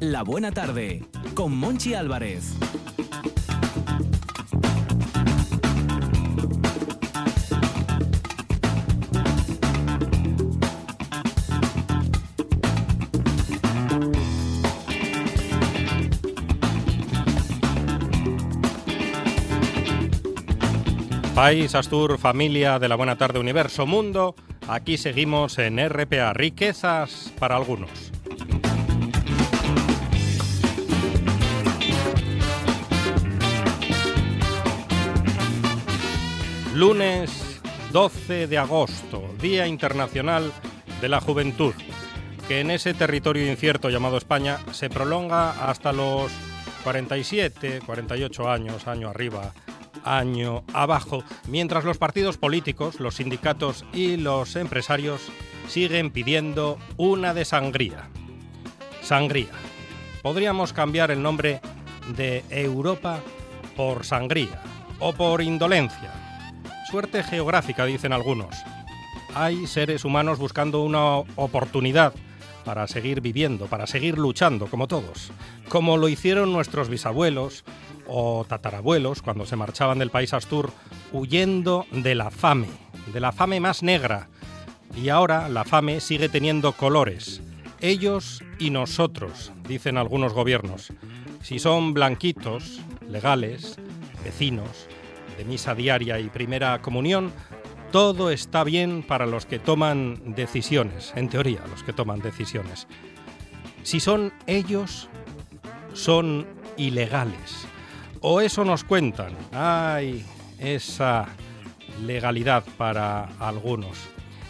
La Buena Tarde, con Monchi Álvarez. País, Astur, familia de la Buena Tarde, Universo, Mundo. Aquí seguimos en RPA, riquezas para algunos. Lunes 12 de agosto, Día Internacional de la Juventud, que en ese territorio incierto llamado España se prolonga hasta los 47, 48 años, año arriba año abajo, mientras los partidos políticos, los sindicatos y los empresarios siguen pidiendo una de sangría. Sangría. Podríamos cambiar el nombre de Europa por sangría o por indolencia. Suerte geográfica, dicen algunos. Hay seres humanos buscando una oportunidad para seguir viviendo, para seguir luchando, como todos, como lo hicieron nuestros bisabuelos o tatarabuelos cuando se marchaban del país Astur huyendo de la fame, de la fame más negra. Y ahora la fame sigue teniendo colores. Ellos y nosotros, dicen algunos gobiernos. Si son blanquitos, legales, vecinos, de misa diaria y primera comunión, todo está bien para los que toman decisiones, en teoría, los que toman decisiones. Si son ellos, son ilegales. O eso nos cuentan. Ay, esa legalidad para algunos.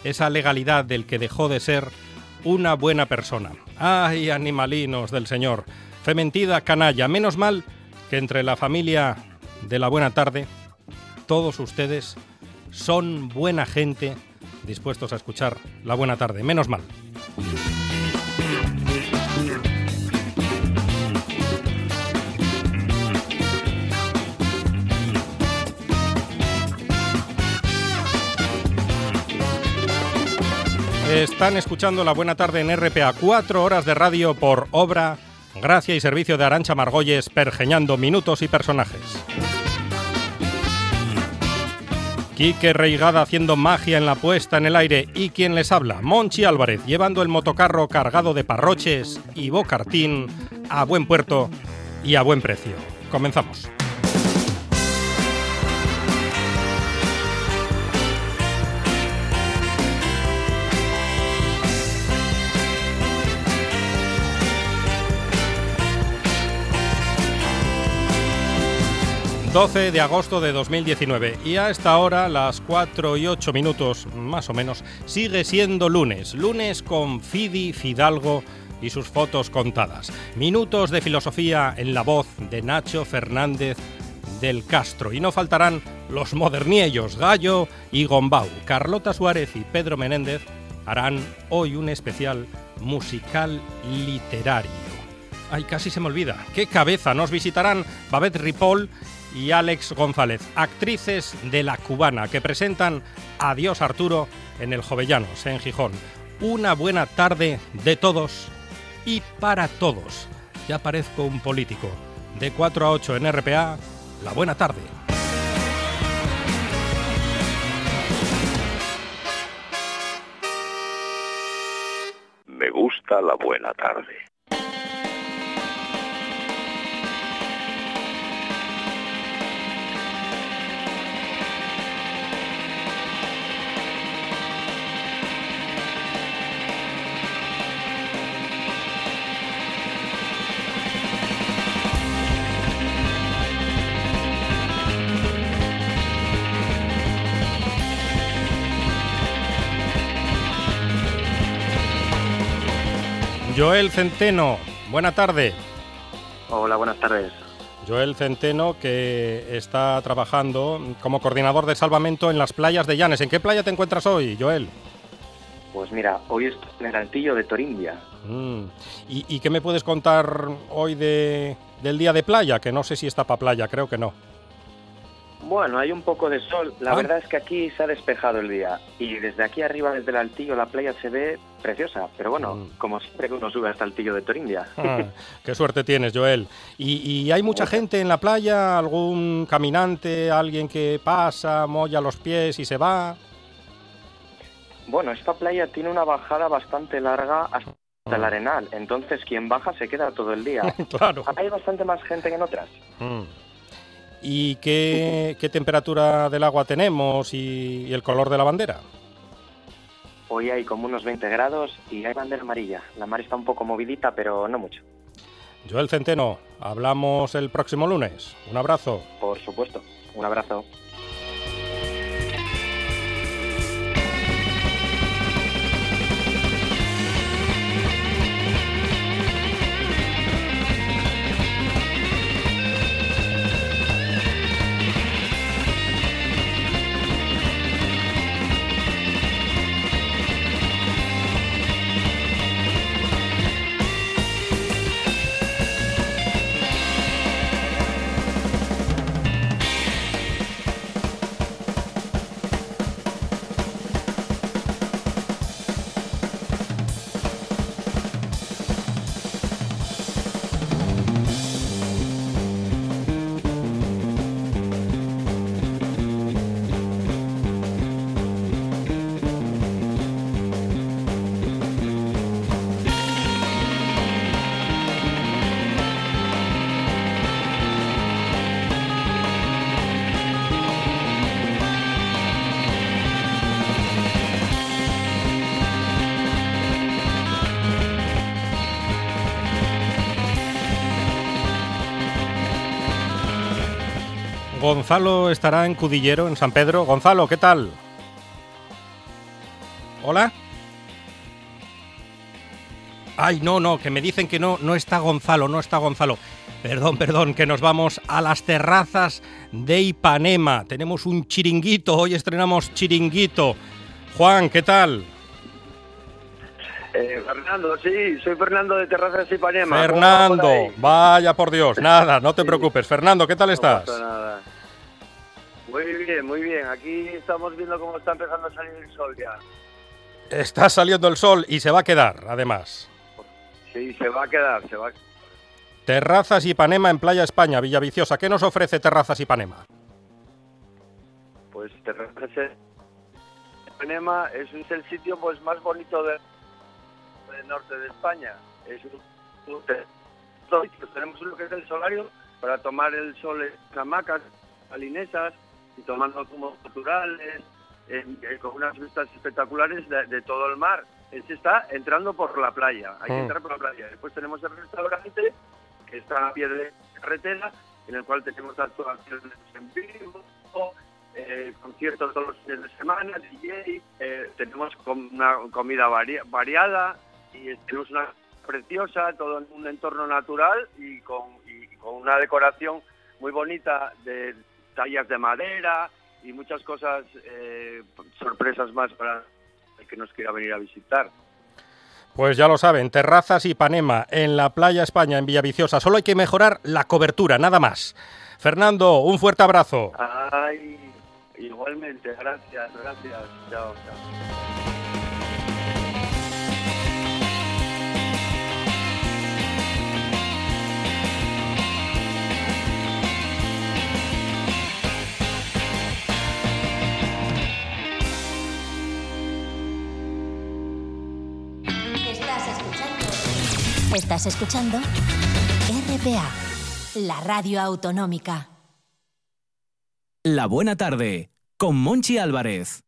Esa legalidad del que dejó de ser una buena persona. Ay, animalinos del Señor. Fementida canalla. Menos mal que entre la familia de la buena tarde, todos ustedes son buena gente dispuestos a escuchar la buena tarde. Menos mal. Están escuchando la buena tarde en RPA, cuatro horas de radio por obra, gracia y servicio de Arancha Margolles, pergeñando minutos y personajes. Quique Reigada haciendo magia en la puesta en el aire y quien les habla, Monchi Álvarez, llevando el motocarro cargado de parroches y bocartín a buen puerto y a buen precio. Comenzamos. 12 de agosto de 2019 y a esta hora, las 4 y 8 minutos más o menos, sigue siendo lunes, lunes con Fidi Fidalgo y sus fotos contadas. Minutos de filosofía en la voz de Nacho Fernández del Castro y no faltarán los moderniellos Gallo y Gombau. Carlota Suárez y Pedro Menéndez harán hoy un especial musical literario. Ay, casi se me olvida. ¡Qué cabeza! Nos visitarán Babette Ripoll y Alex González, actrices de La Cubana, que presentan Adiós Arturo en el Jovellanos, en Gijón. Una buena tarde de todos y para todos. Ya parezco un político. De 4 a 8 en RPA, la buena tarde. Me gusta la buena tarde. Joel Centeno, buena tarde. Hola, buenas tardes. Joel Centeno, que está trabajando como coordinador de salvamento en las playas de Llanes. ¿En qué playa te encuentras hoy, Joel? Pues mira, hoy estoy en el altillo de Torindia. Mm. ¿Y, qué me puedes contar hoy de, del día de playa? Que no sé si está para playa, creo que no. Bueno, hay un poco de sol. La Ah. verdad es que aquí se ha despejado el día y desde aquí arriba, desde el altillo, la playa se ve preciosa. Pero bueno, Mm. como siempre que uno sube hasta el altillo de Torindia. Ah, qué suerte tienes, Joel. ¿Y, y hay mucha gente en la playa? ¿Algún caminante? ¿Alguien que pasa, molla los pies y se va? Bueno, esta playa tiene una bajada bastante larga hasta Ah. el arenal. Entonces, quien baja se queda todo el día. claro. Hay bastante más gente que en otras. Mm. ¿Y qué, qué temperatura del agua tenemos y, y el color de la bandera? Hoy hay como unos 20 grados y hay bandera amarilla. La mar está un poco movidita, pero no mucho. Joel Centeno, hablamos el próximo lunes. Un abrazo. Por supuesto. Un abrazo. Gonzalo estará en Cudillero, en San Pedro. Gonzalo, ¿qué tal? ¿Hola? Ay, no, no, que me dicen que no, no está Gonzalo, no está Gonzalo. Perdón, perdón, que nos vamos a las terrazas de Ipanema. Tenemos un chiringuito, hoy estrenamos chiringuito. Juan, ¿qué tal? Eh, Fernando, sí, soy Fernando de Terrazas Ipanema. ¿Cómo va por Fernando, vaya por Dios, nada, no te Sí. preocupes. Fernando, ¿qué tal No estás? pasa nada. Muy bien, muy bien. Aquí estamos viendo cómo está empezando a salir el sol ya. Está saliendo el sol y se va a quedar, además. Sí, se va a quedar, se va a... Terrazas Ipanema en Playa España, Villaviciosa. ¿Qué nos ofrece Terrazas Ipanema? Pues Terrazas Ipanema es, es el sitio pues más bonito de- del norte de España. Es un- un- te- tenemos lo que es el solario para tomar el sol en hamacas, salinesas y tomando zumos naturales, eh, con unas vistas espectaculares de, de todo el mar. Se está entrando por la playa, hay que Mm. entrar por la playa. Después tenemos el restaurante que está a pie de carretera, en el cual tenemos actuaciones en vivo, eh, conciertos todos los fines de semana, DJ, eh, tenemos com- una comida varia- variada y tenemos una preciosa, todo en un entorno natural y con, y con una decoración muy bonita de tallas de madera y muchas cosas, eh, sorpresas más para el que nos quiera venir a visitar. Pues ya lo saben, Terrazas Ipanema en la Playa España, en Villaviciosa. Solo hay que mejorar la cobertura, nada más. Fernando, un fuerte abrazo. Ay, igualmente, gracias, gracias. Chao, chao. Estás escuchando RPA, la radio autonómica. La buena tarde con Monchi Álvarez.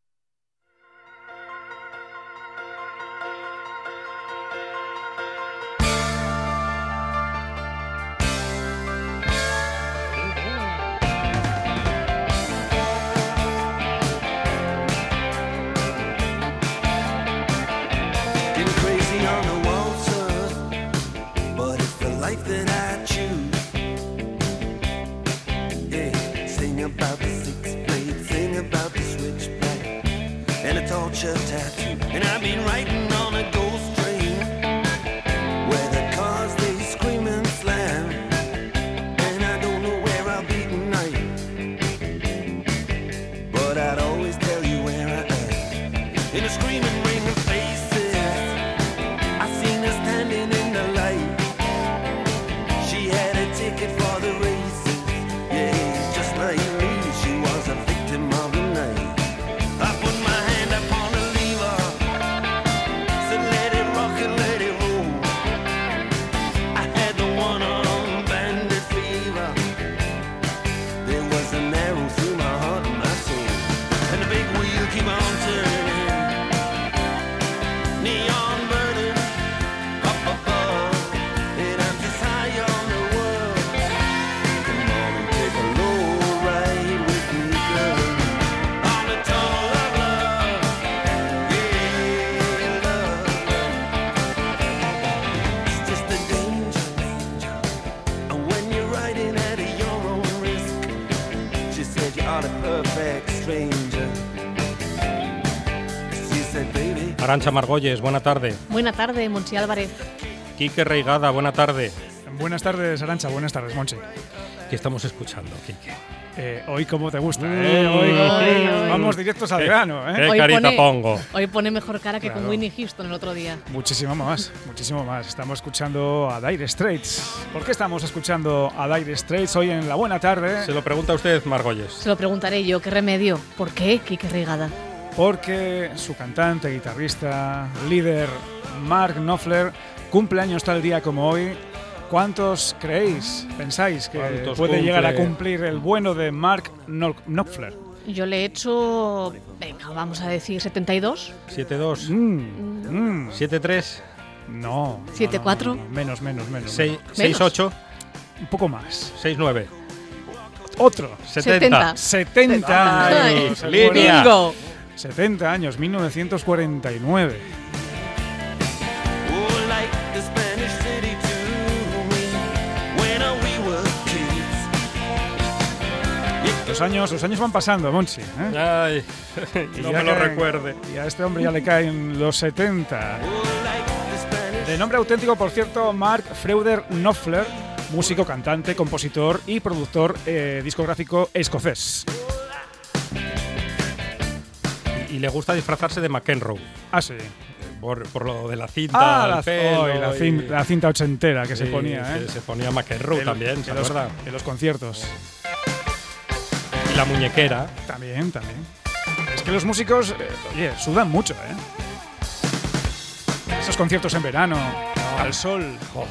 tattoo. And I've been writing Arancha Margolles, buena tarde. Buena tarde, Monchi Álvarez. Quique Reigada, buena tarde. Buenas tardes, Arancha. Buenas tardes, Monchi. ¿Qué estamos escuchando, Quique? Eh, hoy como te gusta, Mm. ¿eh? Hoy, Hoy, hoy. vamos directos al ¿Qué? grano, ¿eh? ¿Qué Hoy carita pone- pongo? Hoy pone mejor cara que Claro. con Winnie Houston el otro día. Muchísimo más, muchísimo más. Estamos escuchando a Dire Straits. ¿Por qué estamos escuchando a Dire Straits hoy en la buena tarde? Se lo pregunta usted, Margolles. Se lo preguntaré yo, ¿qué remedio? ¿Por qué, Kike Rigada? Porque su cantante, guitarrista, líder, Mark Knopfler, cumple años tal día como hoy. ¿Cuántos creéis, pensáis que ¿Cuántos puede llegar a cumplir el bueno de Mark Kno- Knopfler? Yo le he hecho, venga, vamos a decir 72. 7-2, Mm, mm, 7-3, no. no, ¿Siete, no, cuatro? no, no, Menos, menos, menos. 6-8, Un poco más. 6-9, Otro. 70. 70 Ay, años. el línea. bueno. ¡Bingo! 70 años, 1949. oh, like the Spanish city to me when we were kids. Los años, los años van pasando, Monchi. ¿eh? Ay, Y no ya me lo caen- recuerde. Y a este hombre ya le caen los 70. De nombre auténtico, por cierto, Mark Freuder Knopfler, músico, cantante, compositor y productor eh, discográfico escocés. Y, le gusta disfrazarse de McEnroe. Ah, sí. Por, por lo de la cinta, Ah, el la, pelo oh, y la y- cin- la cinta ochentera que se ponía, ¿eh? Se ponía McEnroe En- también, ¿se acuerda? en los conciertos. Y la muñequera. También, también. Es que los músicos, eh, oye, sudan mucho, ¿eh? Esos conciertos en verano, al sol. Jo.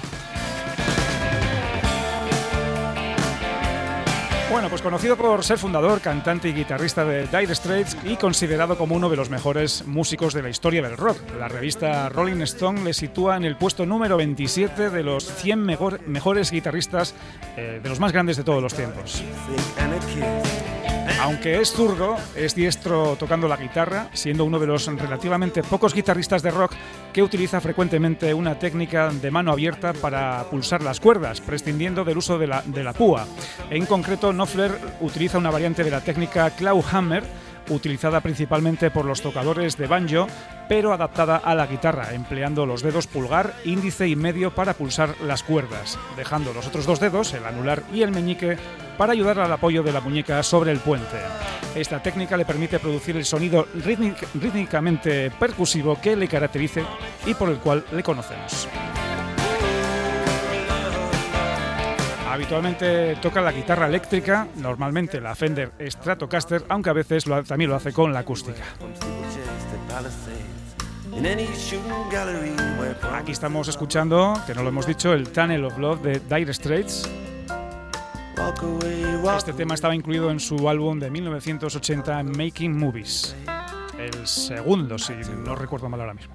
Bueno, pues conocido por ser fundador, cantante y guitarrista de Dire Straits y considerado como uno de los mejores músicos de la historia del rock. La revista Rolling Stone le sitúa en el puesto número 27 de los 100 mejor- mejores guitarristas eh, de los más grandes de todos los tiempos. Aunque es zurdo, es diestro tocando la guitarra, siendo uno de los relativamente pocos guitarristas de rock que utiliza frecuentemente una técnica de mano abierta para pulsar las cuerdas, prescindiendo del uso de la, de la púa. En concreto, Knopfler utiliza una variante de la técnica clawhammer, utilizada principalmente por los tocadores de banjo, pero adaptada a la guitarra, empleando los dedos pulgar, índice y medio para pulsar las cuerdas, dejando los otros dos dedos, el anular y el meñique, para ayudar al apoyo de la muñeca sobre el puente. Esta técnica le permite producir el sonido rítmic- rítmicamente percusivo que le caracterice y por el cual le conocemos. Habitualmente toca la guitarra eléctrica, normalmente la Fender Stratocaster, aunque a veces también lo hace con la acústica. Aquí estamos escuchando, que no lo hemos dicho, el Tunnel of Love de Dire Straits. Este tema estaba incluido en su álbum de 1980 Making Movies. El segundo, si no recuerdo mal ahora mismo.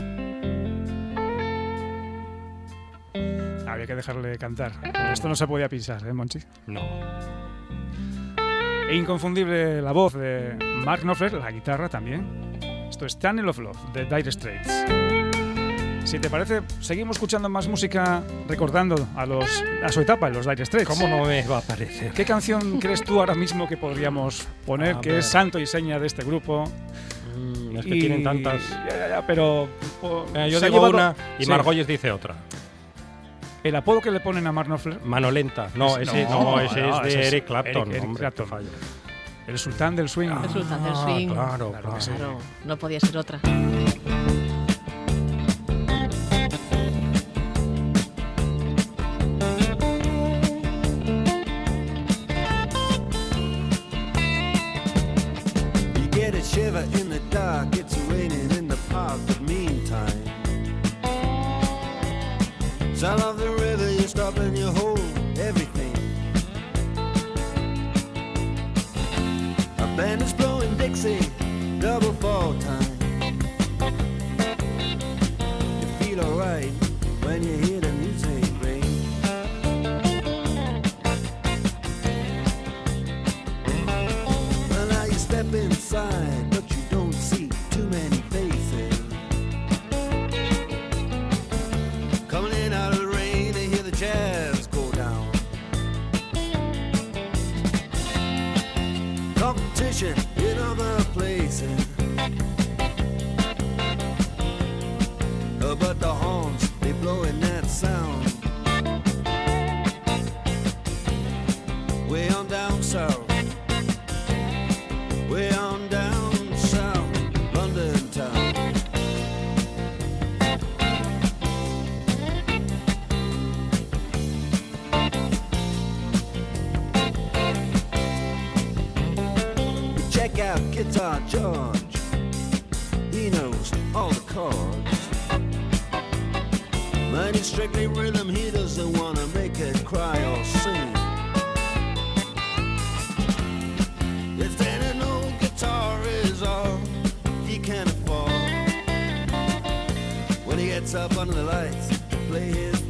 Había que dejarle cantar. Esto no se podía pisar, ¿eh, Monchi? No. E inconfundible la voz de Mark Knopfler, la guitarra también. Esto es Tunnel of Love de Dire Straits. Si te parece, seguimos escuchando más música recordando a, los, a su etapa en los Dire Straits. ¿Cómo no me va a parecer? ¿Qué canción crees tú ahora mismo que podríamos poner que es santo y seña de este grupo? Mm, es que Y- tienen tantas. Ya, ya, ya, pero. Eh, yo digo llevado- una y Sí. Margolles dice otra. El apodo que le ponen a Mark Knopfler, Mano lenta. No, Es- ese, no, no, ese no, es de Eric Clapton. Eric- Eric hombre, Clapton. qué fallo. el sultán del swing. El sultán del Ah, swing. Claro. Claro, no podía ser otra. Check out Guitar George. He knows all the chords. But strictly rhythm, he doesn't wanna make it cry or sing. If then an old guitar is all he can afford, when he gets up under the lights to play his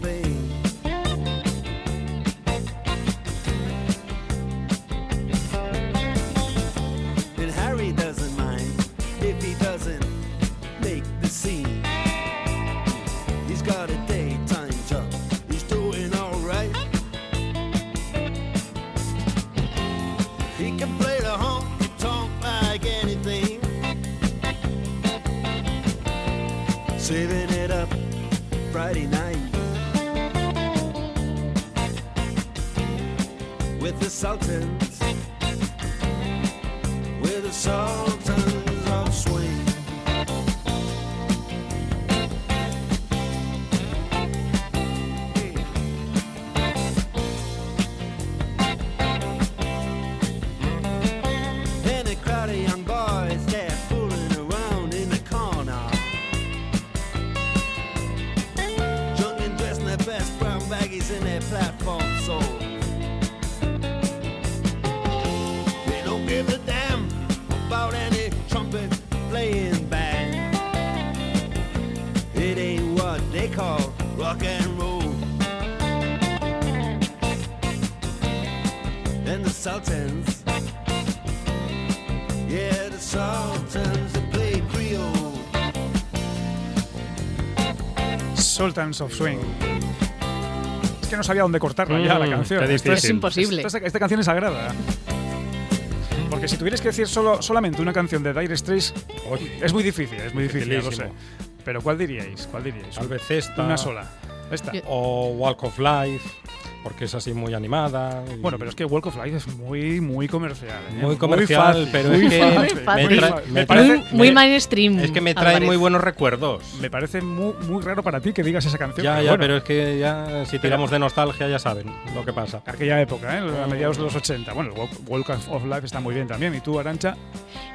And the Sultans, yeah, the Sultans that play Creole. Sultans of Swing. Es que no sabía dónde cortarla ya la Mm, canción. Esto. Es imposible. Esta, esta canción es sagrada. Porque si tuvieras que decir solo, solamente una canción de Dire Straits, es muy difícil, es muy difícil, lo sé. Pero ¿cuál diríais? ¿Cuál diríais? Tal vez esta. Una sola. Esta. Yo- O Walk of Life, porque es así muy animada. y- Bueno, pero es que Walk of Life es muy, muy comercial. ¿eh? Muy comercial, fácil, pero muy es que fácil, Muy me parece- me- mainstream. Es que me trae Álvarez. muy buenos recuerdos. me parece muy, muy raro para ti que digas esa canción. Ya, pero ya, bueno, pero es que ya si tiramos de nostalgia ya saben lo que pasa. Aquella época, ¿eh? a mediados de los 80. Bueno, el Walk, of Life está muy bien también. ¿Y tú, Arancha?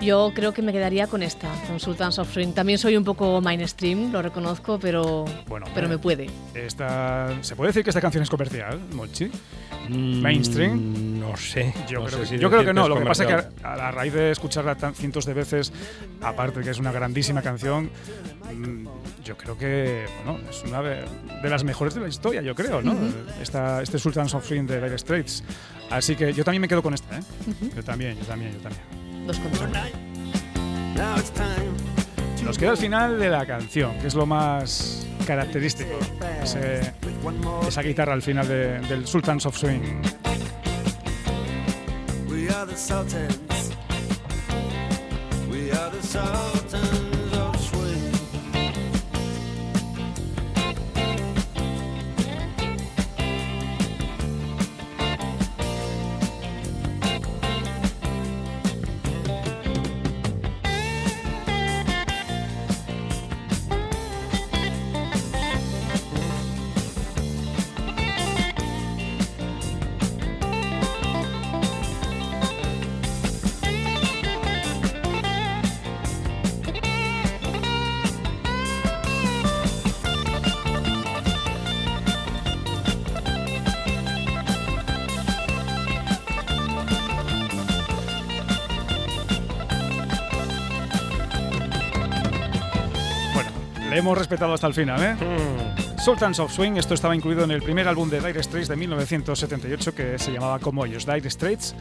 Yo creo que me quedaría con esta, con Sultans of Swing. También soy un poco mainstream, lo reconozco, pero, Bueno, pero me puede. Esta, ¿Se puede decir que esta canción es comercial, Mochi? Mm, ¿Mainstream? No sé. Yo, no creo, sé que, si yo creo que no. Lo que pasa es que a, a raíz de escucharla tan cientos de veces, aparte de que es una grandísima canción, mm, yo creo que bueno, es una de, de las mejores de la historia, yo creo, ¿no? Esta, este Sultans of Swing de Dire Straits. Así que yo también me quedo con esta, ¿eh? Yo también, yo también, yo también. Dos contra Nos queda el final de la canción, que es lo más característico. Ese- more. esa guitarra al final de- del Sultans of Swing. We are the Sultans. We are the Sultans Le hemos respetado hasta el final, ¿eh? Mm. Sultans of Swing, esto estaba incluido en el primer álbum de Dire Straits de 1978 que se llamaba como ellos, Dire Straits.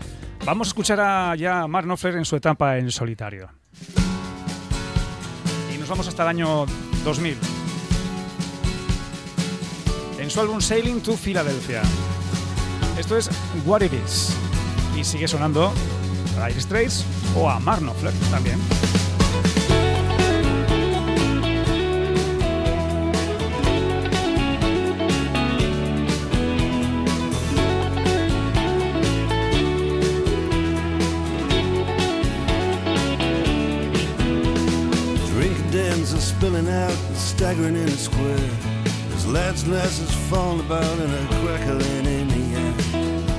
Vamos a escuchar a ya Mark Knopfler en su etapa en solitario. Y nos vamos hasta el año 2000. En su álbum Sailing to Philadelphia. Esto es What It Is. Y sigue sonando a Dire Straits o a Mark Knopfler también. In a square. There's lads and lasses falling about and a crackling in the air.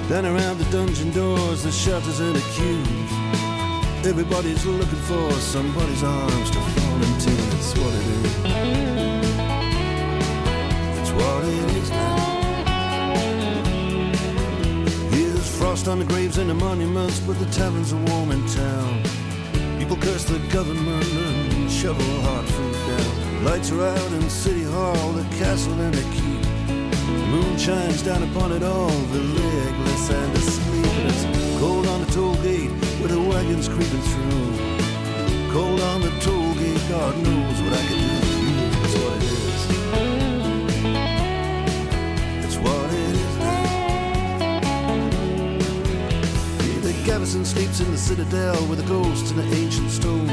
Down around the dungeon doors, the shutters and the queues. Everybody's looking for somebody's arms to fall into. That's what it is. That's what it is now. Here's frost on the graves and the monuments, but the taverns are warm in town. People curse the government and shovel hard food. Lights are out in City Hall, the castle and the keep. The moon shines down upon it all, the legless and the sleepless. Cold on the toll gate where the wagons creeping through. Cold on the toll gate, God knows what I could do. That's what it is. Sleeps in the citadel with the ghosts and the ancient stones.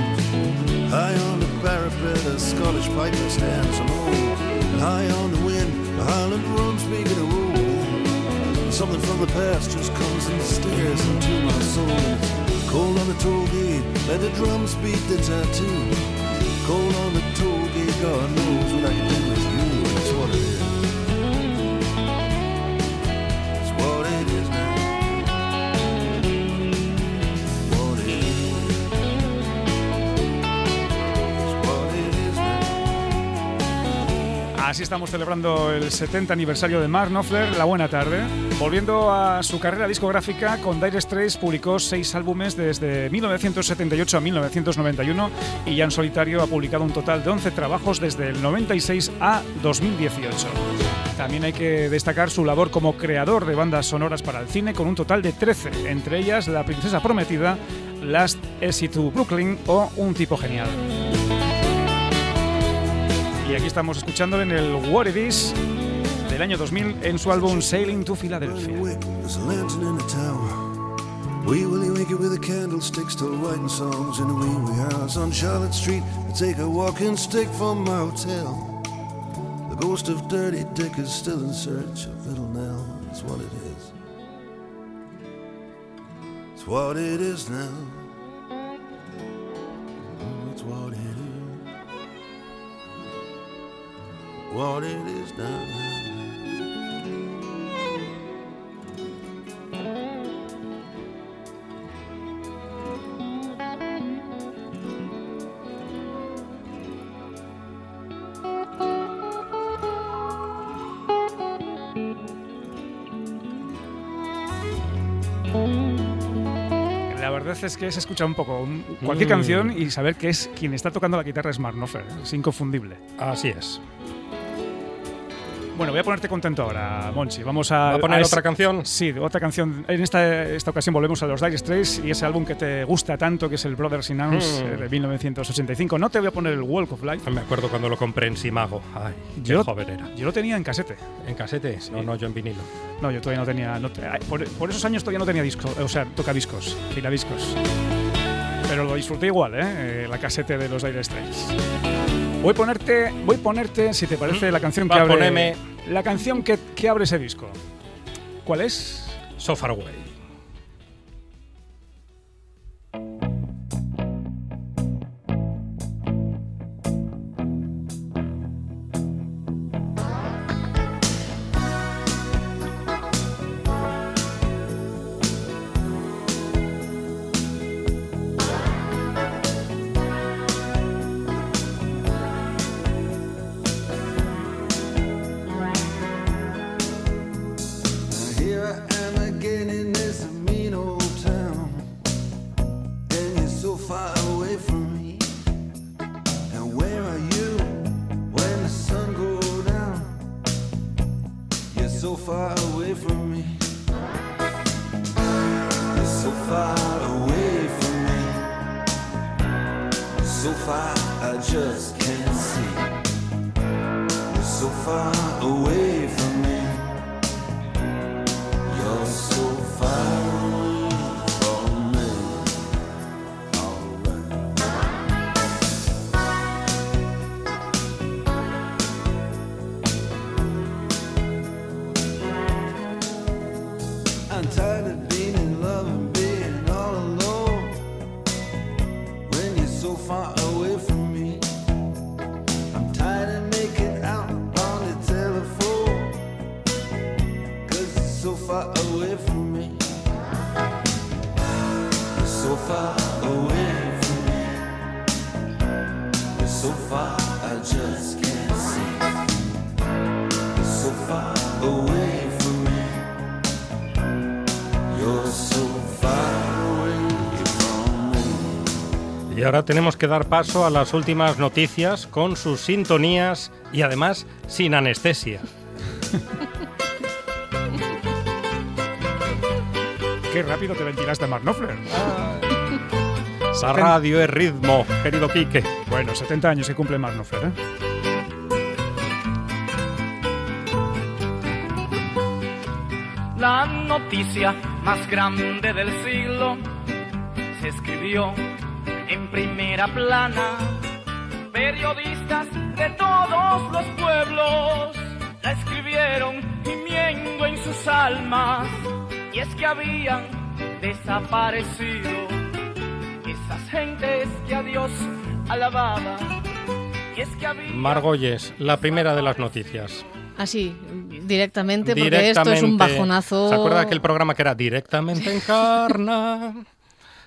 High on the parapet, a Scottish piper stands alone. High on the wind, the Highland drums begin to roll. Something from the past just comes and stares into my soul. Cold on the toll gate, let the drums beat the tattoo. Cold on the toll gate, God knows what I can do Así estamos celebrando el 70 aniversario de Mark Knopfler, La Buena Tarde. Volviendo a su carrera discográfica, con Dire Straits publicó seis álbumes desde 1978 a 1991 y ya en solitario ha publicado un total de 11 trabajos desde el 96 a 2018. También hay que destacar su labor como creador de bandas sonoras para el cine con un total de 13, entre ellas La Princesa Prometida, Last Exit to Brooklyn o Un Tipo Genial. Y aquí estamos escuchándole en el What It Is del año 2000 en su álbum Sailing to Philadelphia. What it is. It's what it is now. What it is now. La verdad es que se escucha un poco cualquier Mm. canción y saber que es quien está tocando la guitarra es Mark Knopfler. Es inconfundible. Así es. Bueno, voy a ponerte contento ahora, Monchi. Vamos a, ¿Va a poner ese- otra canción? Sí, otra canción. En esta, esta ocasión volvemos a los Dire Straits y ese álbum que te gusta tanto, que es el Brothers in Arms Mm. de 1985. No te voy a poner el Walk of Life. Me acuerdo cuando lo compré en Simago. Ay, qué Yo- joven era. Yo lo tenía en casete. ¿En casete? No, no, yo en vinilo. No, yo todavía no tenía. no por, por esos años todavía no tenía disco, o sea, tocadiscos, discos. Pero lo disfruté igual, ¿eh? Eh, La casete de los Dire Straits. Voy a ponerte, voy a ponerte, si te parece, la canción que Va, abre. poneme. La canción que, que abre ese disco. ¿Cuál es? So Y ahora tenemos que dar paso a las últimas noticias con sus sintonías y además sin anestesia. Qué rápido te ventilaste, Mark Knopfler. La radio es ritmo, querido Quique. Bueno, 70 años que cumple Mark Knopfler, ¿eh? La noticia más grande del siglo se escribió en primera plana. Periodistas de todos los pueblos la escribieron gimiendo en sus almas. Y es que habían desaparecido esas gentes que a Dios alababa. Y es que había... Margolles, la primera de las noticias. Así, directamente, porque esto es un Directamente- bajonazo. ¿Se acuerda aquel programa que era Directamente en Carna?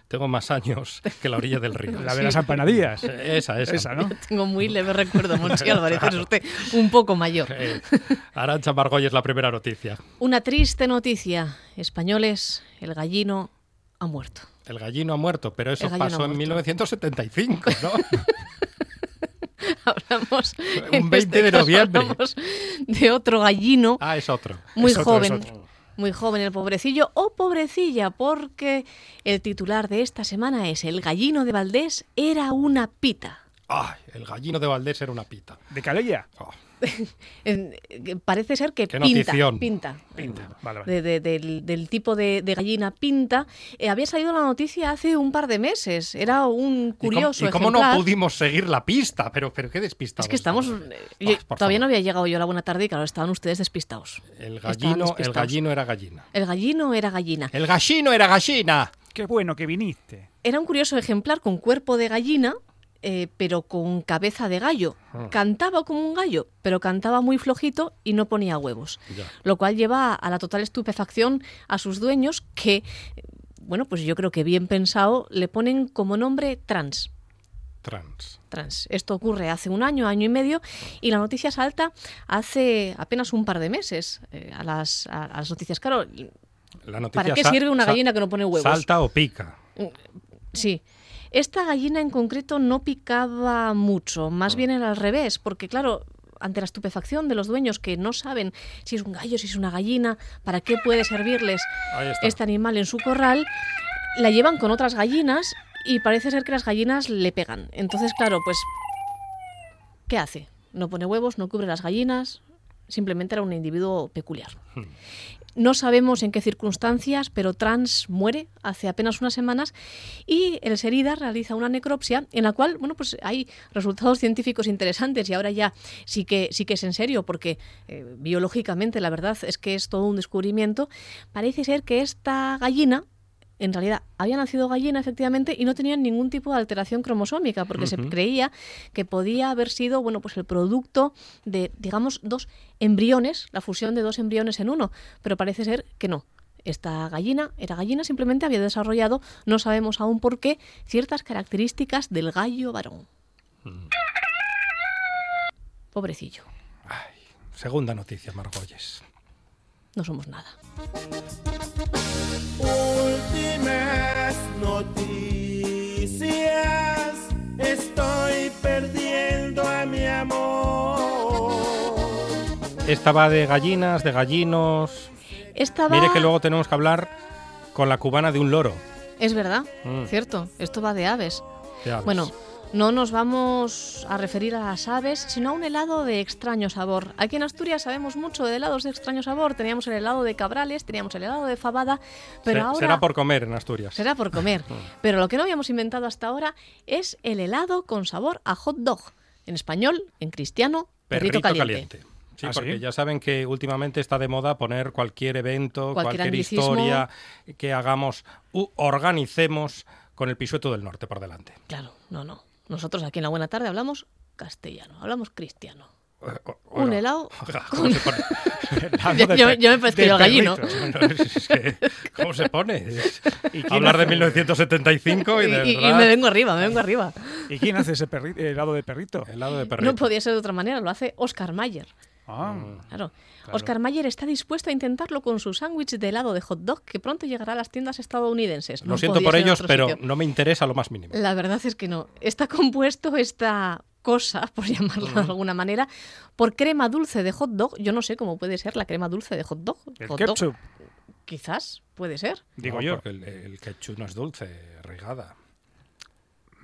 Tengo más años que la orilla del río. La de las empanadillas. Esa, esa. Esa, ¿no? Tengo muy leve recuerdo, Monchi Álvarez, es usted un poco mayor. Eh, Arancha Margolles, la primera noticia. Una triste noticia. Españoles, el gallino ha muerto. El gallino ha muerto, pero eso pasó en muerto. 1975, ¿no? Hablamos Un en 20 este de noviembre. hablamos de otro gallino Ah, es otro. muy Es otro, joven. es otro. Muy joven el pobrecillo o pobrecilla, porque el titular de esta semana es El gallino de Valdés era una pita. Ay, el gallino de Valdés era una pita. ¿De Calella? Oh, parece ser que Qué pinta, notición. pinta. Pinta. Vale, vale. de- de- del, del tipo de, de gallina pinta. Eh, había salido la noticia hace un par de meses. Era un ¿Y cómo- curioso ¿Y cómo, no pudimos seguir la pista? Pero, pero qué despistados. Es que estamos. eh, yo- todavía no había llegado yo a la buena tarde y claro, estaban ustedes despistados. El gallino, el despistados. gallino era gallina. El gallino era gallina. El gallino era gallina. Qué bueno que viniste. Era un curioso ejemplar con cuerpo de gallina, eh, pero con cabeza de gallo. Ah. Cantaba como un gallo, pero cantaba muy flojito y no ponía huevos. Ya. Lo cual lleva a la total estupefacción a sus dueños que, bueno, pues yo creo que bien pensado, le ponen como nombre trans. Trans. trans. Esto ocurre hace un año, año y medio, y la noticia salta hace apenas un par de meses eh, a, las, a- a las noticias. Claro, La noticia ¿para qué sirve una gallina que no pone huevos? Salta o pica. Sí. Esta gallina en concreto no picaba mucho, más bien era al revés, porque claro, ante la estupefacción de los dueños que no saben si es un gallo, si es una gallina, para qué puede servirles este animal en su corral, la llevan con otras gallinas y parece ser que las gallinas le pegan. Entonces, claro, pues, ¿qué hace? No pone huevos, no cubre las gallinas, simplemente era un individuo peculiar. No sabemos en qué circunstancias, pero Trans muere hace apenas unas semanas y el Serida realiza una necropsia en la cual, bueno, pues hay resultados científicos interesantes y ahora ya sí que sí que es en serio porque eh, biológicamente la verdad es que es todo un descubrimiento. Parece ser que esta gallina en realidad había nacido gallina efectivamente y no tenían ningún tipo de alteración cromosómica porque se creía que podía haber sido bueno pues el producto de digamos dos embriones la fusión de dos embriones en uno. Pero parece ser que no. Esta gallina era gallina simplemente había desarrollado no sabemos aún por qué ciertas características del gallo varón. Pobrecillo. Segunda noticia, Margolles. no somos nada Últimas noticias. Estoy perdiendo a mi amor. Esta va de gallinas, de gallinos. Esta va... Mire que luego tenemos que hablar con la cubana de un loro. Es verdad, Mm. cierto. Esto va de aves. de aves. Bueno, no nos vamos a referir a las aves, sino a un helado de extraño sabor. Aquí en Asturias sabemos mucho de helados de extraño sabor. Teníamos el helado de cabrales, teníamos el helado de fabada, pero Se- ahora... Será por comer en Asturias. Será por comer. Pero lo que no habíamos inventado hasta ahora es el helado con sabor a hot dog. En español, en cristiano, perrito, caliente. Sí, ¿Ah, porque sí? ya saben que últimamente está de moda poner cualquier evento, Cualquier cualquier, historia que hagamos, u organicemos con el pisueto del norte por delante. Claro, no, no. Nosotros aquí en la Buena Tarde hablamos castellano, hablamos cristiano. O- o- Un helado ¿Cómo se pone? Helado Yo- de yo- yo me parezco de yo gallino. Bueno, es que, ¿Cómo se pone? Es ¿Y quién hablar de hace- 1975 y Y, de y- y me vengo arriba, me vengo arriba. ¿Y quién hace ese perri- helado de perrito? helado de perrito. No podía ser de otra manera, lo hace Oscar Mayer. Ah, Claro. Claro. Oscar Mayer está dispuesto a intentarlo con su sándwich de helado de hot dog que pronto llegará a las tiendas estadounidenses. Lo No siento podía por ellos, pero sitio. no me interesa lo más mínimo. La verdad es que no. Está compuesto esta cosa, por llamarla de alguna manera, por crema dulce de hot dog. Yo no sé cómo puede ser la crema dulce de hot dog. el Hot dog, ketchup, Quizás, puede ser. digo No, yo. Porque el, el ketchup no es dulce, regada.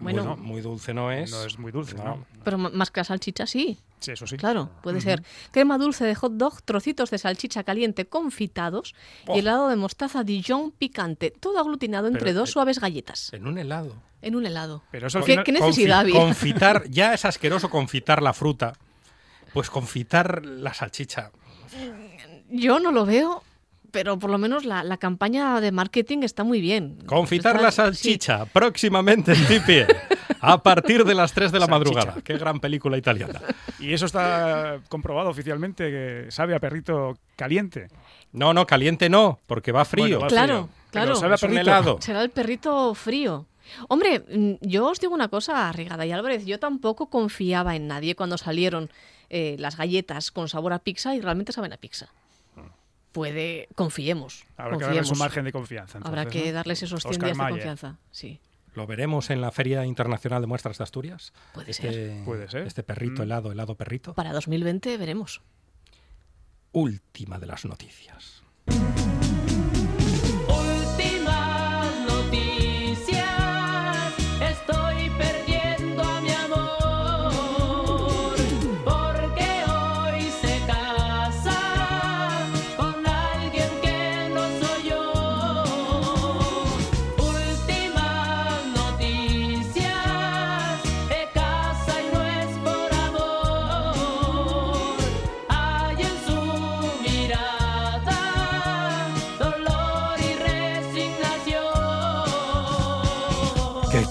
Bueno. Bueno, muy dulce no es. No es muy dulce, ¿no? Pero más que la salchicha, sí. Sí, eso sí. Claro, puede ser. Crema dulce de hot dog, trocitos de salchicha caliente confitados Oh. y helado de mostaza Dijon picante, todo aglutinado entre Pero, dos eh, suaves galletas En un helado. en un helado. Pero eso ¿Qué, final- qué necesidad Confi- había? Confitar, ya es asqueroso confitar la fruta. Pues confitar la salchicha. Yo no lo veo, pero por lo menos la, la campaña de marketing está muy bien. Confitar Está- la sí. salchicha, próximamente en Tipi. A partir de las 3 de la Salchicha. madrugada. Qué gran película italiana. Y eso está comprobado oficialmente que sabe a perrito caliente. No, no, caliente no, porque va frío. Bueno, va Claro, frío. claro. Pero sabe a perrito. helado. Será el perrito frío. Hombre, mm, yo os digo una cosa, Rigada y Álvarez, yo tampoco confiaba en nadie cuando salieron eh, las galletas con sabor a pizza y realmente saben a pizza. Puede, confiemos. Habrá que darle su confiemos. margen de confianza. Habrá que ¿no? darles esos 100 Oscar días de Mayer. confianza. Sí. ¿Lo veremos en la Feria Internacional de Muestras de Asturias? Puede este, ser. Puede ser. Este perrito Mm. helado, helado perrito. Para 2020 veremos. Última de las noticias.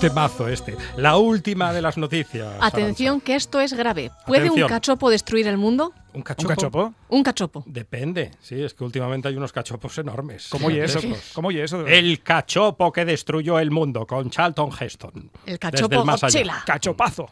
Temazo este. La última de las noticias. Atención que esto es grave. ¿Puede Atención. un cachopo destruir el mundo? ¿Un ¿Un cachopo? Un cachopo. Depende. Sí, es que últimamente hay unos cachopos enormes. ¿Cómo oye eso? ¿Cómo oye eso? El cachopo que destruyó el mundo con Charlton Heston. El Desde cachopo el más allá. Cachopazo.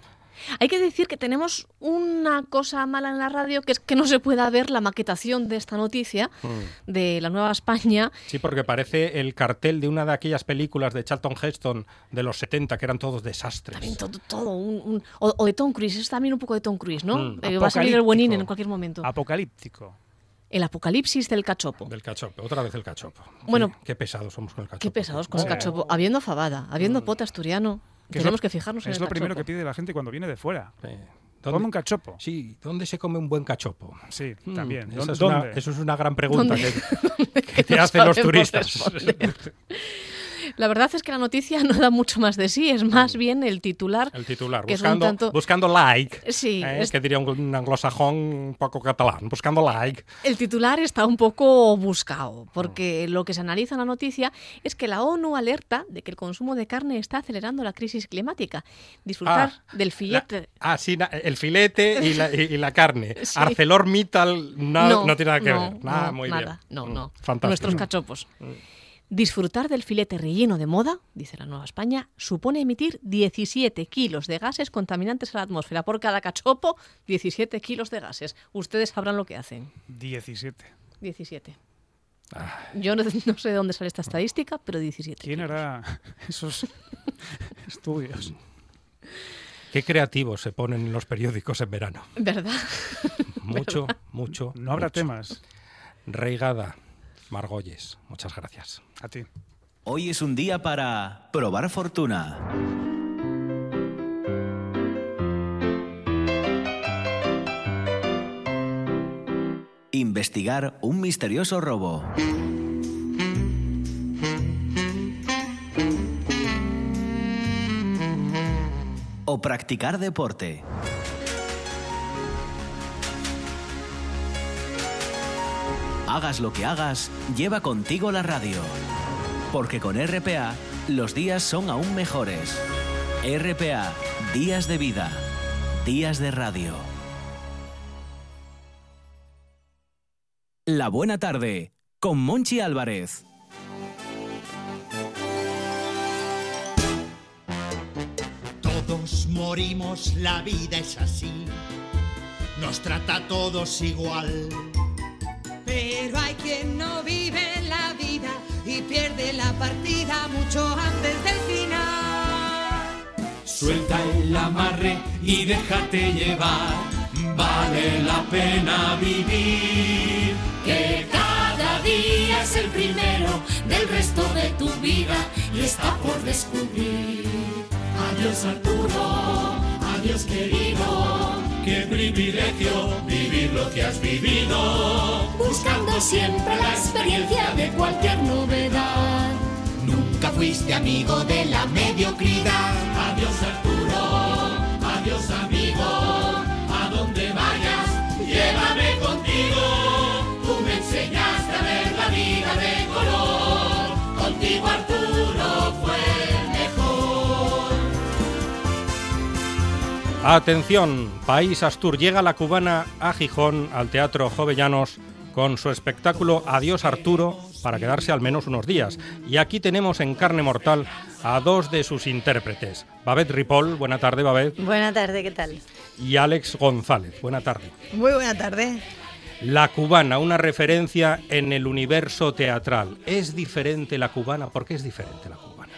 Hay que decir que tenemos una cosa mala en la radio, que es que no se pueda ver la maquetación de esta noticia Mm. de la Nueva España. Sí, porque parece el cartel de una de aquellas películas de Charlton Heston de los 70 que eran todos desastres. También todo, todo un, un- o, o de Tom Cruise, es también un poco de Tom Cruise, ¿no? Mm. Eh, va a salir el buenín en Apocalíptico. cualquier momento. Apocalíptico. El apocalipsis del cachopo. Del cachopo, otra vez el cachopo. Bueno. Qué, qué pesados somos con el cachopo. Qué pesados con el cachopo. Habiendo fabada, habiendo pote asturiano. Que Tenemos lo- que fijarnos en Es el lo primero que pide la gente cuando viene de fuera. Sí. Come un ¿Dónde, cachopo. sí, ¿dónde se come un buen cachopo? Sí, Mm, también. Esa ¿Dó- es una, ¿Dónde? eso es una gran pregunta ¿Dónde? que, que te no hacen los turistas. La verdad es que la noticia no da mucho más de sí, es más bien el titular. Mm. El titular, que es un buscando, tanto- buscando like. Sí, ¿eh? es- que diría un, anglosajón un poco catalán. Buscando like. El titular está un poco buscado, porque lo que se analiza en la noticia es que la ONU alerta de que el consumo de carne está acelerando la crisis climática. Disfrutar Ah, del filete. La- ah, sí, el filete y la, y- y la carne. Sí. ArcelorMittal na- no, tiene nada que no, ver. Nada, no, muy nada. bien. No, Mm, no. Fantástico. Mm. Nuestros cachopos. Disfrutar del filete relleno de moda, dice la Nueva España, supone emitir 17 kilos de gases contaminantes a la atmósfera. Por cada cachopo, 17 kilos de gases. Ustedes sabrán lo que hacen. 17. 17. Yo no, no sé de dónde sale esta estadística, pero 17. ¿Quién hará esos estudios? Qué creativos se ponen en los periódicos en verano. ¿Verdad? mucho, mucho. No habrá mucho. temas. Reigada, Margolles, muchas gracias. A ti. Hoy es un día para probar fortuna. Investigar un misterioso robo. O practicar deporte. Hagas lo que hagas, lleva contigo la radio. Porque con RPA los días son aún mejores. RPA, días de vida, días de radio. La buena tarde, con Monchi Álvarez. Todos morimos, la vida es así. Nos trata a todos igual. Pero hay quien no vive la vida y pierde la partida mucho antes del final. Suelta el amarre y déjate llevar. Vale la pena vivir. Que cada día es el primero del resto de tu vida y está por descubrir. Adiós Arturo, adiós querido. Qué privilegio vivir lo que has vivido. Buscando siempre la experiencia de cualquier novedad. Nunca fuiste amigo de la mediocridad. Adiós Arturo, adiós amigo. Atención, País Astur, llega la cubana a Gijón, al Teatro Jovellanos, con su espectáculo Adiós Arturo, para quedarse al menos unos días. Y aquí tenemos en carne mortal a dos de sus intérpretes, Babette Ripoll, buena tarde Babette, Buena tarde, ¿qué tal? y Alex González, buena tarde. Muy buena tarde. La cubana, una referencia en el universo teatral. ¿Es diferente la cubana? ¿Por qué es diferente la cubana?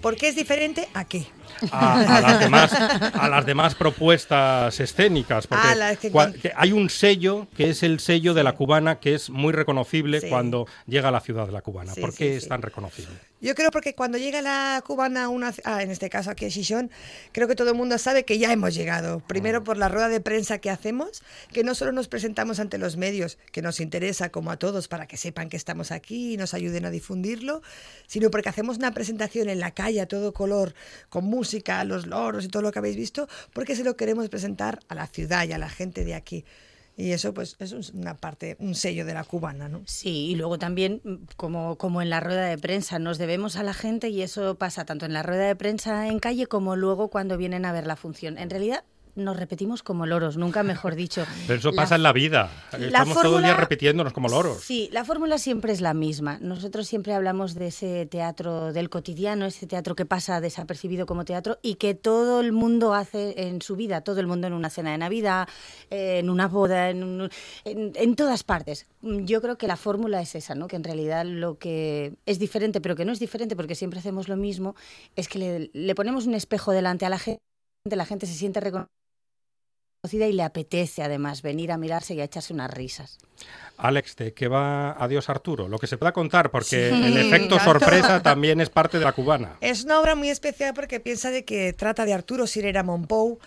¿Por qué es diferente? ¿A qué? A, a las demás a las demás propuestas escénicas porque las que cua- que hay un sello que es el sello de la cubana que es muy reconocible Sí. cuando llega a la ciudad de la cubana Sí, ¿por qué sí. es tan reconocible? Yo creo porque cuando llega la cubana una, ah, en este caso aquí en Xixón, creo que todo el mundo sabe que ya hemos llegado. Primero por la rueda de prensa que hacemos, que no solo nos presentamos ante los medios, que nos interesa como a todos para que sepan que estamos aquí y nos ayuden a difundirlo, sino porque hacemos una presentación en la calle a todo color, con música, los loros y todo lo que habéis visto, porque se lo queremos presentar a la ciudad y a la gente de aquí. Y eso pues es un- una parte, un sello de la cubana, ¿no? Sí, y luego también, mm, como, como en la rueda de prensa, nos debemos a la gente y eso pasa tanto en la rueda de prensa en calle como luego cuando vienen a ver la función. En realidad nos repetimos como loros, nunca mejor dicho. pero eso La pasa en la vida estamos todo el día fórmula- repitiéndonos como loros Sí, la fórmula siempre es la misma. Nosotros siempre hablamos de ese teatro del cotidiano, ese teatro que pasa desapercibido como teatro y que todo el mundo hace en su vida, todo el mundo en una cena de Navidad, en una boda, en, un- en- en todas partes. Yo creo que la fórmula es esa, ¿no? que en realidad lo que es diferente, pero que no es diferente porque siempre hacemos lo mismo, es que le, le ponemos un espejo delante a la gente, la gente se siente reconocida y le apetece además venir a mirarse y a echarse unas risas. Alex ¿de qué va Adiós Arturo? lo que se pueda contar porque Sí, el efecto tanto. sorpresa también es parte de la cubana Es una obra muy especial porque piensa de que trata de Arturo Sirera Monpou.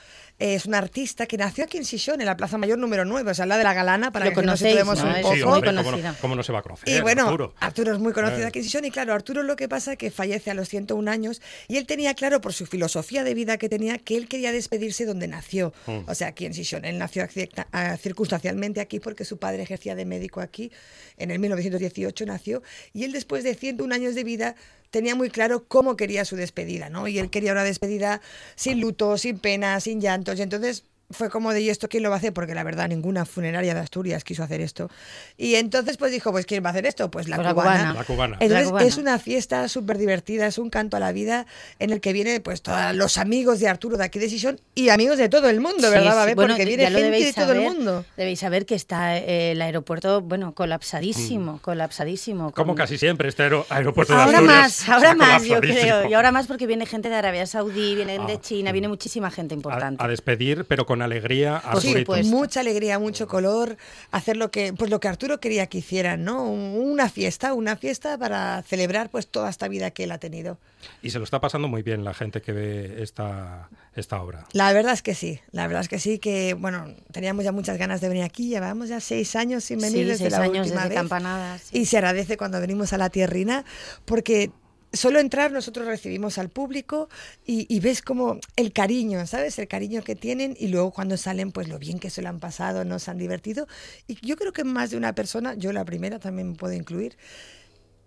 Es un artista que nació aquí en Sison, en la Plaza Mayor número 9, o sea, la de la Galana, para Lo que nos situemos ¿no? un poco. sí, muy hombre, ¿cómo no, cómo no se va a conocer Y bueno, Arturo? Arturo es muy conocido Eh. aquí en Sison y claro, Arturo lo que pasa es que fallece a los 101 años y él tenía claro por su filosofía de vida que tenía que él quería despedirse donde nació, Mm. o sea, aquí en Sison. Él nació ah, circunstancialmente aquí porque su padre ejercía de médico aquí, en el 1918 nació y él después de 101 años de vida tenía muy claro cómo quería su despedida, ¿no? Y él quería una despedida sin luto, sin pena, sin llantos y entonces fue como de, ¿y esto quién lo va a hacer? Porque la verdad ninguna funeraria de Asturias quiso hacer esto. Y entonces pues dijo, pues ¿quién va a hacer esto? Pues la Pues la cubana. cubana. La cubana. Entonces La cubana. es una fiesta súper divertida, es un canto a la vida en el que viene pues todos los amigos de Arturo de aquí de Sison y amigos de todo el mundo, Sí, ¿verdad? sí. Bueno, Porque viene gente de todo el mundo. Debéis saber que está eh, el aeropuerto, bueno, colapsadísimo, colapsadísimo. como con- casi siempre este aero- aeropuerto de Ahora Asturias más, ahora más, yo creo. Y ahora más porque viene gente de Arabia Saudí, vienen Ah. de China, viene muchísima gente a, importante. a despedir, pero con con alegría a Pues sí, pues mucha alegría, mucho color, hacer lo que, pues lo que Arturo quería que hicieran, ¿no? Un- Una fiesta, una fiesta para celebrar pues toda esta vida que él ha tenido. Y se lo está pasando muy bien la gente que ve esta, esta obra. La verdad es que sí, la verdad es que sí, que bueno, teníamos ya muchas ganas de venir aquí, llevábamos ya seis años sin venir Sí, desde seis la años última desde vez. Campanadas. Y se agradece cuando venimos a la tierrina, porque solo entrar nosotros recibimos al público y, y ves como el cariño, ¿sabes? El cariño que tienen y luego cuando salen, pues lo bien que se lo han pasado, nos han divertido. Y yo creo que más de una persona, yo la primera también me puedo incluir,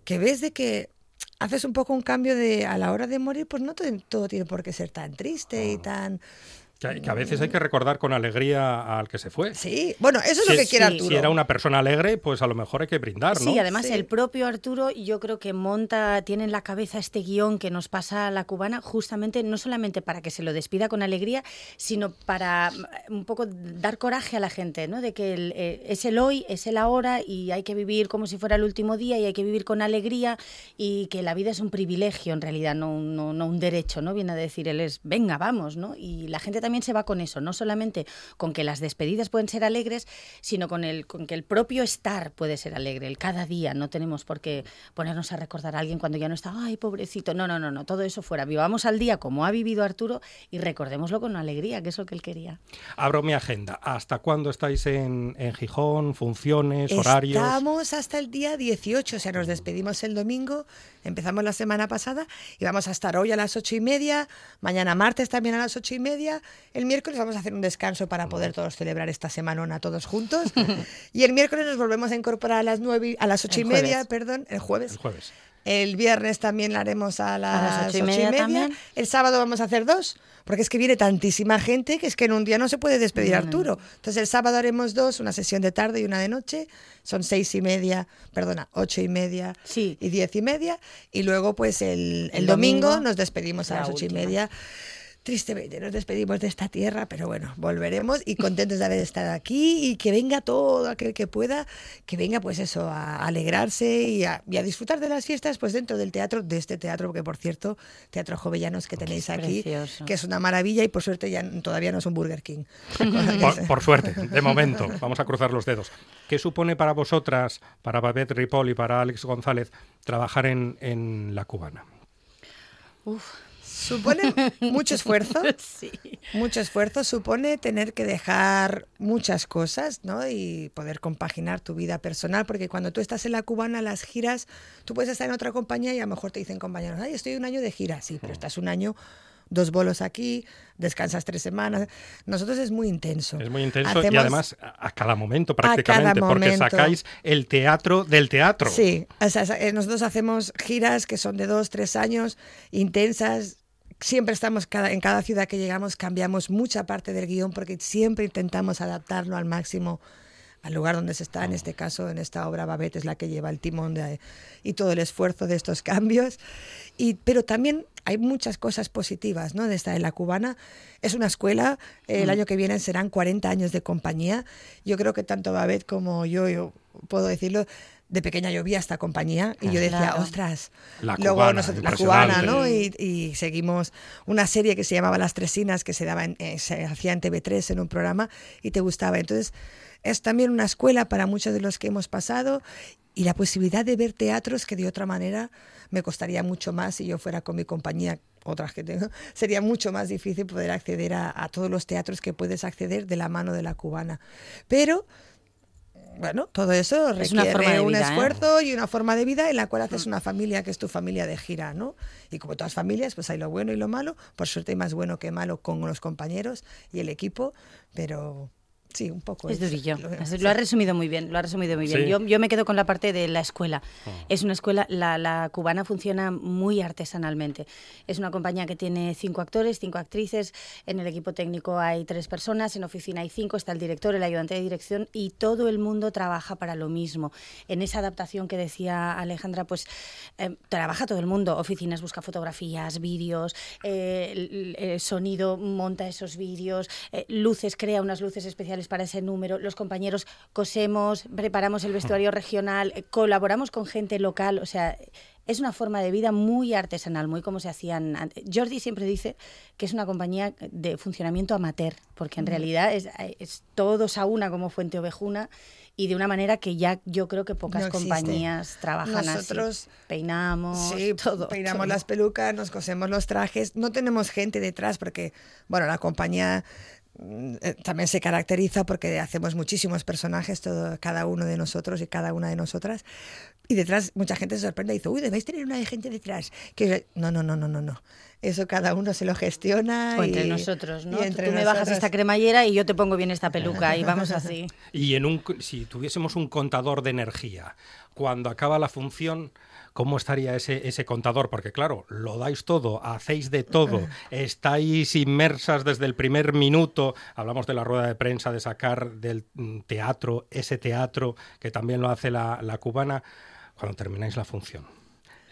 que ves de que haces un poco un cambio de a la hora de morir, pues no todo, todo tiene por qué ser tan triste y tan... Que, que a veces hay que recordar con alegría al que se fue. Sí, bueno, eso es lo que quiere Arturo. Si era una persona alegre, pues a lo mejor hay que brindar, ¿no? Sí, además el propio Arturo yo creo que monta, tiene en la cabeza este guion que nos pasa a la cubana justamente no solamente para que se lo despida con alegría, sino para mm, un poco dar coraje a la gente, ¿no? De que el, eh, es el hoy, es el ahora y hay que vivir como si fuera el último día y hay que vivir con alegría y que la vida es un privilegio en realidad, no, un- no, no un derecho, ¿no? Viene a decir él es, venga, vamos, ¿no? Y la gente también se va con eso, no solamente con que las despedidas pueden ser alegres, sino con, el, con que el propio estar puede ser alegre, el cada día, no tenemos por qué ponernos a recordar a alguien cuando ya no está, ay, pobrecito, no, no, no, no, todo eso fuera, vivamos al día como ha vivido Arturo y recordémoslo con alegría, que es lo que él quería. Abro mi agenda. ¿Hasta cuándo estáis en, en Gijón? ¿Funciones? ¿Horarios? Estamos hasta el día 18, o sea, nos despedimos el domingo, empezamos la semana pasada y vamos a estar hoy a las ocho y media, mañana martes también a las ocho y media, el miércoles vamos a hacer un descanso para poder todos celebrar esta semanona todos juntos y el miércoles nos volvemos a incorporar a las nueve, y- a las ocho El y media, jueves. perdón, el jueves. El jueves. El viernes también la haremos a las, ocho y ocho media también. El sábado vamos a hacer dos, porque es que viene tantísima gente que es que en un día no se puede despedir no, Arturo. Entonces el sábado haremos dos, una sesión de tarde y una de noche. Son seis y media, perdona, ocho y media y diez y media. Y luego pues el, el El domingo, domingo, nos despedimos a la las ocho última. y media. Tristemente nos despedimos de esta tierra, pero bueno, volveremos y contentos de haber estado aquí y que venga todo aquel que pueda, que venga pues eso, a alegrarse y a, y a disfrutar de las fiestas pues dentro del teatro, de este teatro, porque por cierto, Teatro Jovellanos que tenéis aquí, precioso. que es una maravilla y por suerte ya todavía no es un Burger King. Por, por suerte, de momento. Vamos a cruzar los dedos. ¿Qué supone para vosotras, para Babette Ripoll y para Alex González, trabajar en, en La Cubana? Supone mucho esfuerzo, mucho esfuerzo, supone tener que dejar muchas cosas, ¿no? Y poder compaginar tu vida personal, porque cuando tú estás en la cubana, las giras, tú puedes estar en otra compañía y a lo mejor te dicen compañeros, ay, estoy un año de gira, sí, pero estás un año, dos bolos aquí, descansas tres semanas. Nosotros es muy intenso. Es muy intenso y además a cada momento cada prácticamente, porque momento. sacáis el teatro del teatro. Sí, o sea, eh, nosotros hacemos giras que son de dos, tres años, intensas. Siempre estamos, cada, en cada ciudad que llegamos, cambiamos mucha parte del guion porque siempre intentamos adaptarlo al máximo al lugar donde se está. En este caso, en esta obra, Babette es la que lleva el timón de- y todo el esfuerzo de estos cambios. Y, pero también hay muchas cosas positivas ¿no? de estar en la cubana. Es una escuela, eh, el Mm. año que viene serán 40 años de compañía. Yo creo que tanto Babette como yo, yo puedo decirlo, de pequeña yo vi a esta compañía y yo decía, Claro. ostras, La luego cubana, nosotros- la cubana, ¿no? Y, y seguimos una serie que se llamaba Las Tresinas, que se daba en, eh, se hacía en TV3 en un programa y te gustaba. Entonces, es también una escuela para muchos de los que hemos pasado y la posibilidad de ver teatros que de otra manera me costaría mucho más si yo fuera con mi compañía otras que tengo, sería mucho más difícil poder acceder a, a todos los teatros que puedes acceder de la mano de la cubana. Pero bueno, todo eso Es requiere una forma de un vida, ¿eh? esfuerzo y una forma de vida en la cual haces una familia que es tu familia de gira, ¿no? Y como todas familias, pues hay lo bueno y lo malo. Por suerte hay más bueno que malo con los compañeros y el equipo, pero sí, un poco. Es durillo. lo- sí. Has resumido muy bien, lo has resumido muy bien. Sí. Yo, yo me quedo con la parte de la escuela. Es una escuela, la, la cubana funciona muy artesanalmente. Es una compañía que tiene cinco actores, cinco actrices. En el equipo técnico hay tres personas, en oficina hay cinco, está el director, el ayudante de dirección y todo el mundo trabaja para lo mismo. En esa adaptación que decía Alejandra, pues eh, trabaja todo el mundo. Oficinas busca fotografías, vídeos, eh, el- el sonido monta esos vídeos, eh, luces crea unas luces especiales para ese número. Los compañeros cosemos, preparamos el vestuario regional, eh, colaboramos con gente local, o sea es una forma de vida muy artesanal, muy como se hacían antes. Jordi siempre dice que es una compañía de funcionamiento amateur, porque en realidad es, es todos a una como Fuente Ovejuna y de una manera que ya yo creo que pocas No compañías trabajan Nosotros- así. Peinamos, Sí, todo. peinamos todo. las pelucas, nos cosemos los trajes. No tenemos gente detrás porque, bueno, la compañía eh, también se caracteriza porque hacemos muchísimos personajes, todo, cada uno de nosotros y cada una de nosotras. Y detrás mucha gente se sorprende y dice, uy, debéis tener una de gente detrás. Que no, no, no, no, no, no. Eso cada uno se lo gestiona. O entre y- nosotros, ¿no? y Tú- entre Tú me bajas esta cremallera y yo te pongo bien esta peluca y vamos así. Y en un, si tuviésemos un contador de energía, cuando acaba la función, ¿cómo estaría ese, ese contador? Porque claro, lo dais todo, hacéis de todo, estáis inmersas desde el primer minuto, hablamos de la rueda de prensa, de sacar del mm, teatro, ese teatro que también lo hace la, la cubana, cuando termináis la función.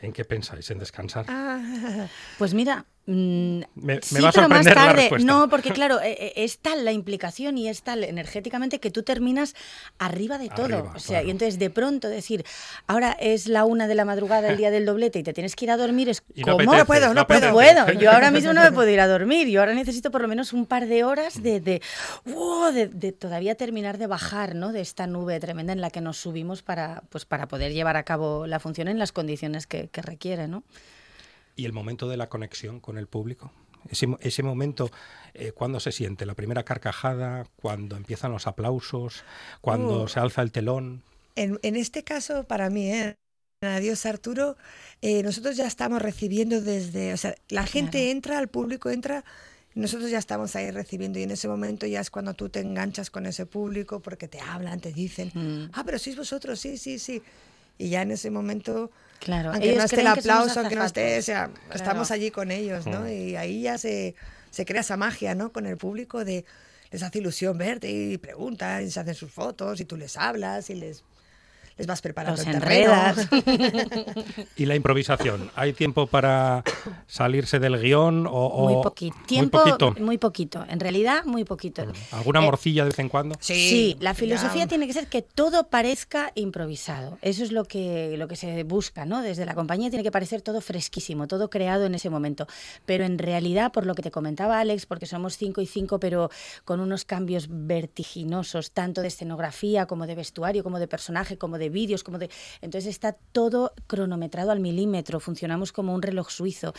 ¿En qué pensáis? ¿En descansar? Ah. Pues mira, mm, Me- me sí, va a pero más la tarde. respuesta. No, porque claro, eh, eh, es tal la implicación y es tal energéticamente que tú terminas arriba de todo. Arriba, o sea, claro. y entonces de pronto decir, ahora es la una de la madrugada el día del doblete y te tienes que ir a dormir, es Y apetece, No puedo, no no apetece. puedo. Yo ahora mismo no me puedo ir a dormir. Yo ahora necesito por lo menos un par de horas de, de, ¡wow! de, de todavía terminar de bajar, ¿no? De esta nube tremenda en la que nos subimos para, pues, para poder llevar a cabo la función en las condiciones que, que requiere, ¿no? Y el momento de la conexión con el público. Ese, ese momento, eh, cuando se siente? La primera carcajada, cuando empiezan los aplausos, cuando Uh. se alza el telón. En, en este caso, para mí, ¿eh? Adiós Arturo, eh, nosotros ya estamos recibiendo desde, o sea, la gente Claro. entra, el público entra, nosotros ya estamos ahí recibiendo y en ese momento ya es cuando tú te enganchas con ese público porque te hablan, te dicen, Mm. ah, pero sois vosotros, sí, sí, sí. Y ya en ese momento, Claro, aunque ellos no esté el aplauso, aunque no esté, o sea, estamos allí con ellos, ¿no? Mm. Y ahí ya se, se crea esa magia, ¿no? Con el público de, les hace ilusión verte y preguntan, y se hacen sus fotos y tú les hablas y les, les vas preparando Los el terreno. enredas. Y la improvisación. ¿Hay tiempo para salirse del guion o, o- Muy poquito. Tiempo, muy poquito? muy poquito. En realidad, muy poquito. ¿Alguna Eh, morcilla de vez en cuando? Sí, la ya. filosofía tiene que ser que todo parezca improvisado. Eso es lo que, lo que se busca, ¿no? Desde la compañía tiene que parecer todo fresquísimo, todo creado en ese momento. Pero en realidad, por lo que te comentaba Alex, porque somos cinco y cinco, pero con unos cambios vertiginosos, tanto de escenografía como de vestuario, como de personaje, como de vídeos, como de. Entonces está todo cronometrado al milímetro, funcionamos como un reloj suizo.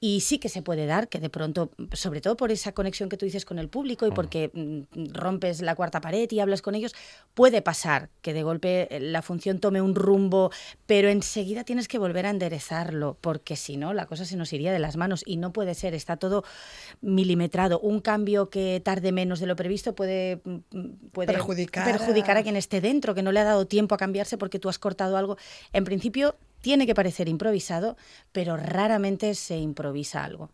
Y sí que se puede dar que de pronto, sobre todo por esa conexión que tú dices con el público y porque mm, rompes la cuarta pared y hablas con ellos, puede pasar que de golpe eh, la función tome un rumbo, pero enseguida tienes que volver a enderezarlo, porque si no, la cosa se nos iría de las manos y no puede ser, está todo milimetrado. Un cambio que tarde menos de lo previsto puede, mm, puede Perjudicar perjudicar a- quien esté dentro, que no le ha dado tiempo a porque tú has cortado algo. En principio tiene que parecer improvisado, pero raramente se improvisa algo.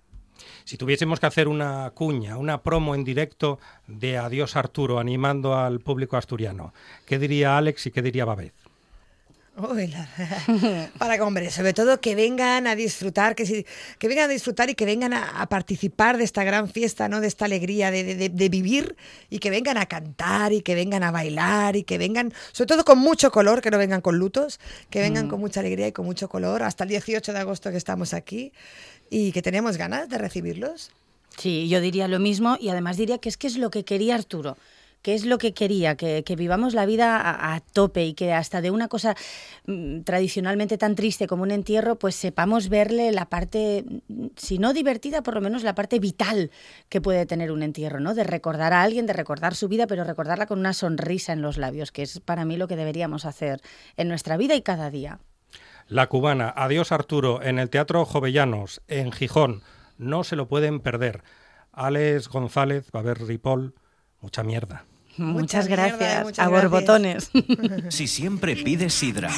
Si tuviésemos que hacer una cuña, una promo en directo de Adiós Arturo animando al público asturiano, ¿qué diría Alex y qué diría Babet? Uy, la- para que, hombre, sobre todo que vengan a disfrutar, que, si- que vengan a disfrutar y que vengan a, a participar de esta gran fiesta, ¿no? De esta alegría de, de- de- de vivir y que vengan a cantar y que vengan a bailar y que vengan, sobre todo con mucho color, que no vengan con lutos, que vengan Mm. con mucha alegría y con mucho color hasta el 18 de agosto que estamos aquí y que tenemos ganas de recibirlos. Sí, yo diría lo mismo y además diría que es que es lo que quería Arturo. Que es lo que quería, que, vivamos la vida a, a tope y que hasta de una cosa mm, tradicionalmente tan triste como un entierro, pues sepamos verle la parte, mm, si no divertida, por lo menos la parte vital que puede tener un entierro, ¿no? De recordar a alguien, de recordar su vida, pero recordarla con una sonrisa en los labios, que es para mí lo que deberíamos hacer en nuestra vida y cada día. La cubana, Adiós Arturo, en el Teatro Jovellanos, en Gijón. No se lo pueden perder. Alex González, va a ver Ripoll, mucha mierda. Muchas gracias. muchas a gracias. borbotones. Si siempre pides sidra.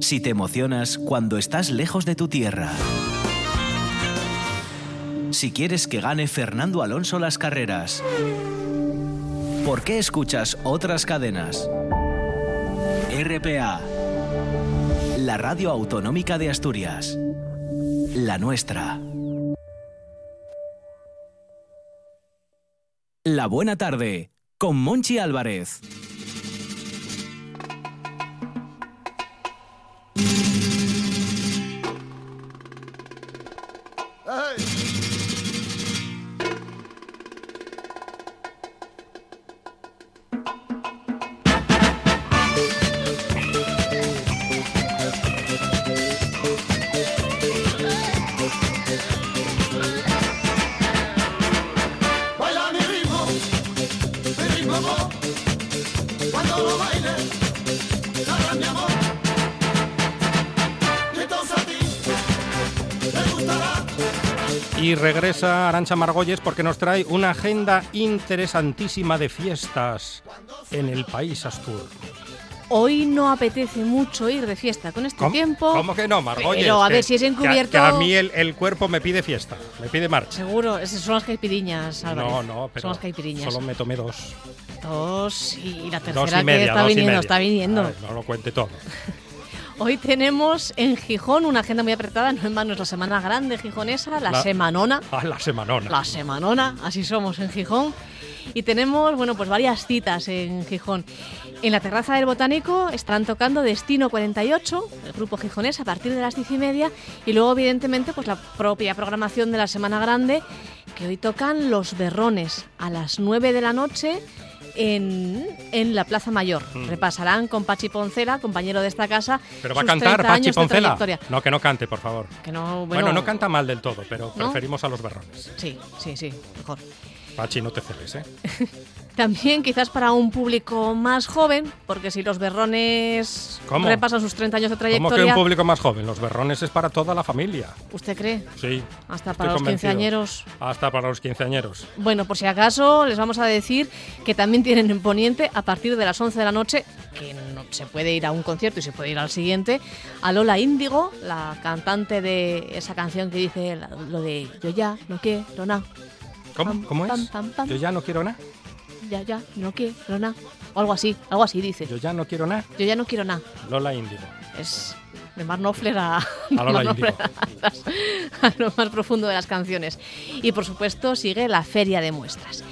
Si te emocionas cuando estás lejos de tu tierra. Si quieres que gane Fernando Alonso las carreras. ¿Por qué escuchas otras cadenas? RPA. La radio autonómica de Asturias. La nuestra. La buena tarde con Monchi Álvarez. Arancha Margolles porque nos trae una agenda interesantísima de fiestas en el país Astur. Hoy no apetece mucho ir de fiesta con este ¿Cómo, tiempo. cómo que no, Margolles? Pero a ver si es que a- encubierto. Que a, mí el, el cuerpo me pide fiesta, me pide marcha. Seguro, esas son las caipiriñas, Álvarez. No, no, pero Son las caipiriñas. solo me tomé dos. Dos y la tercera y media, que está viniendo, está viniendo. Ver, no lo cuente todo. Hoy tenemos en Gijón una agenda muy apretada, no en vano es la semana grande gijonesa, la, La- semanona. Ah, la semanona. La semanona, así somos en Gijón. Y tenemos, bueno, pues varias citas en Gijón. En la terraza del Botánico estarán tocando Destino 48, el grupo gijonés, a partir de las diez y media. Y luego, evidentemente, pues la propia programación de la Semana Grande, que hoy tocan Los Berrones a las 9 de la noche en, en la Plaza Mayor. Mm. Repasarán con Pachi Poncela, compañero de esta casa. Pero va a cantar 30 Pachi Poncela. No, que no cante, por favor. Que no, Bueno, bueno, no canta mal del todo, pero ¿No? preferimos a los berrones. Sí, sí, sí, mejor. Pachi, no te celes, ¿eh? También quizás para un público más joven, porque si los berrones ¿Cómo? repasan sus 30 años de ¿Cómo que trayectoria, un público más joven? Los berrones es para toda la familia. ¿usted cree? Sí. Hasta para los quinceañeros. Hasta para los quinceañeros. Bueno, por si acaso, les vamos a decir que también tienen en Poniente, a partir de las 11 de la noche, que no se puede ir a un concierto y se puede ir al siguiente, a Lola Índigo, la cantante de esa canción que dice lo de Yo ya no quiero nada. ¿Cómo? ¿Cómo es? Yo ya no quiero nada. Ya, ya, no quiero nada. O algo así, algo así dice. Yo ya no quiero nada. Yo ya no quiero nada. Lola Índigo. Es de Mark Knopfler a, A Lola Mark Knopfler a las- a lo más profundo de las canciones. Y por supuesto sigue la feria de muestras.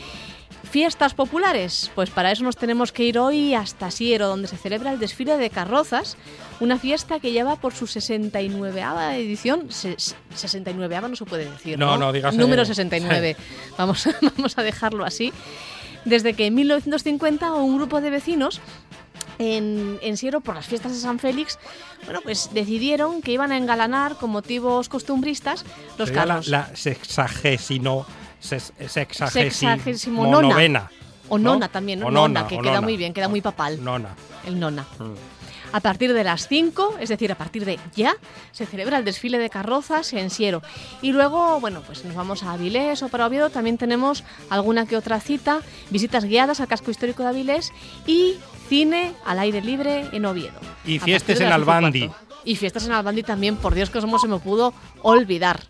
Fiestas populares, pues para eso nos tenemos que ir hoy hasta Siero, donde se celebra el desfile de carrozas, una fiesta que lleva por su 69 edición, se- 69 no se puede decir, No, ¿no? no, dígase- Número 69, vamos, vamos a dejarlo así. Desde que en 1950 un grupo de vecinos en, en Siero por las fiestas de San Félix, bueno, pues decidieron que iban a engalanar con motivos costumbristas los Sería la, carros. la sexagésimo, ses- Sexagésimo nona. novena. O ¿no? nona también, ¿no? O nona, nona, que o queda nona. muy bien, queda muy papal. Nona. El nona. Mm. A partir de las 5, es decir, a partir de ya, se celebra el desfile de carrozas en Siero. Y luego, bueno, pues nos vamos a Avilés o para Oviedo. También tenemos alguna que otra cita, visitas guiadas al casco histórico de Avilés y cine al aire libre en Oviedo. Y fiestas en Albandi. Y fiestas en Albandi también, por Dios que cómo se me pudo olvidar.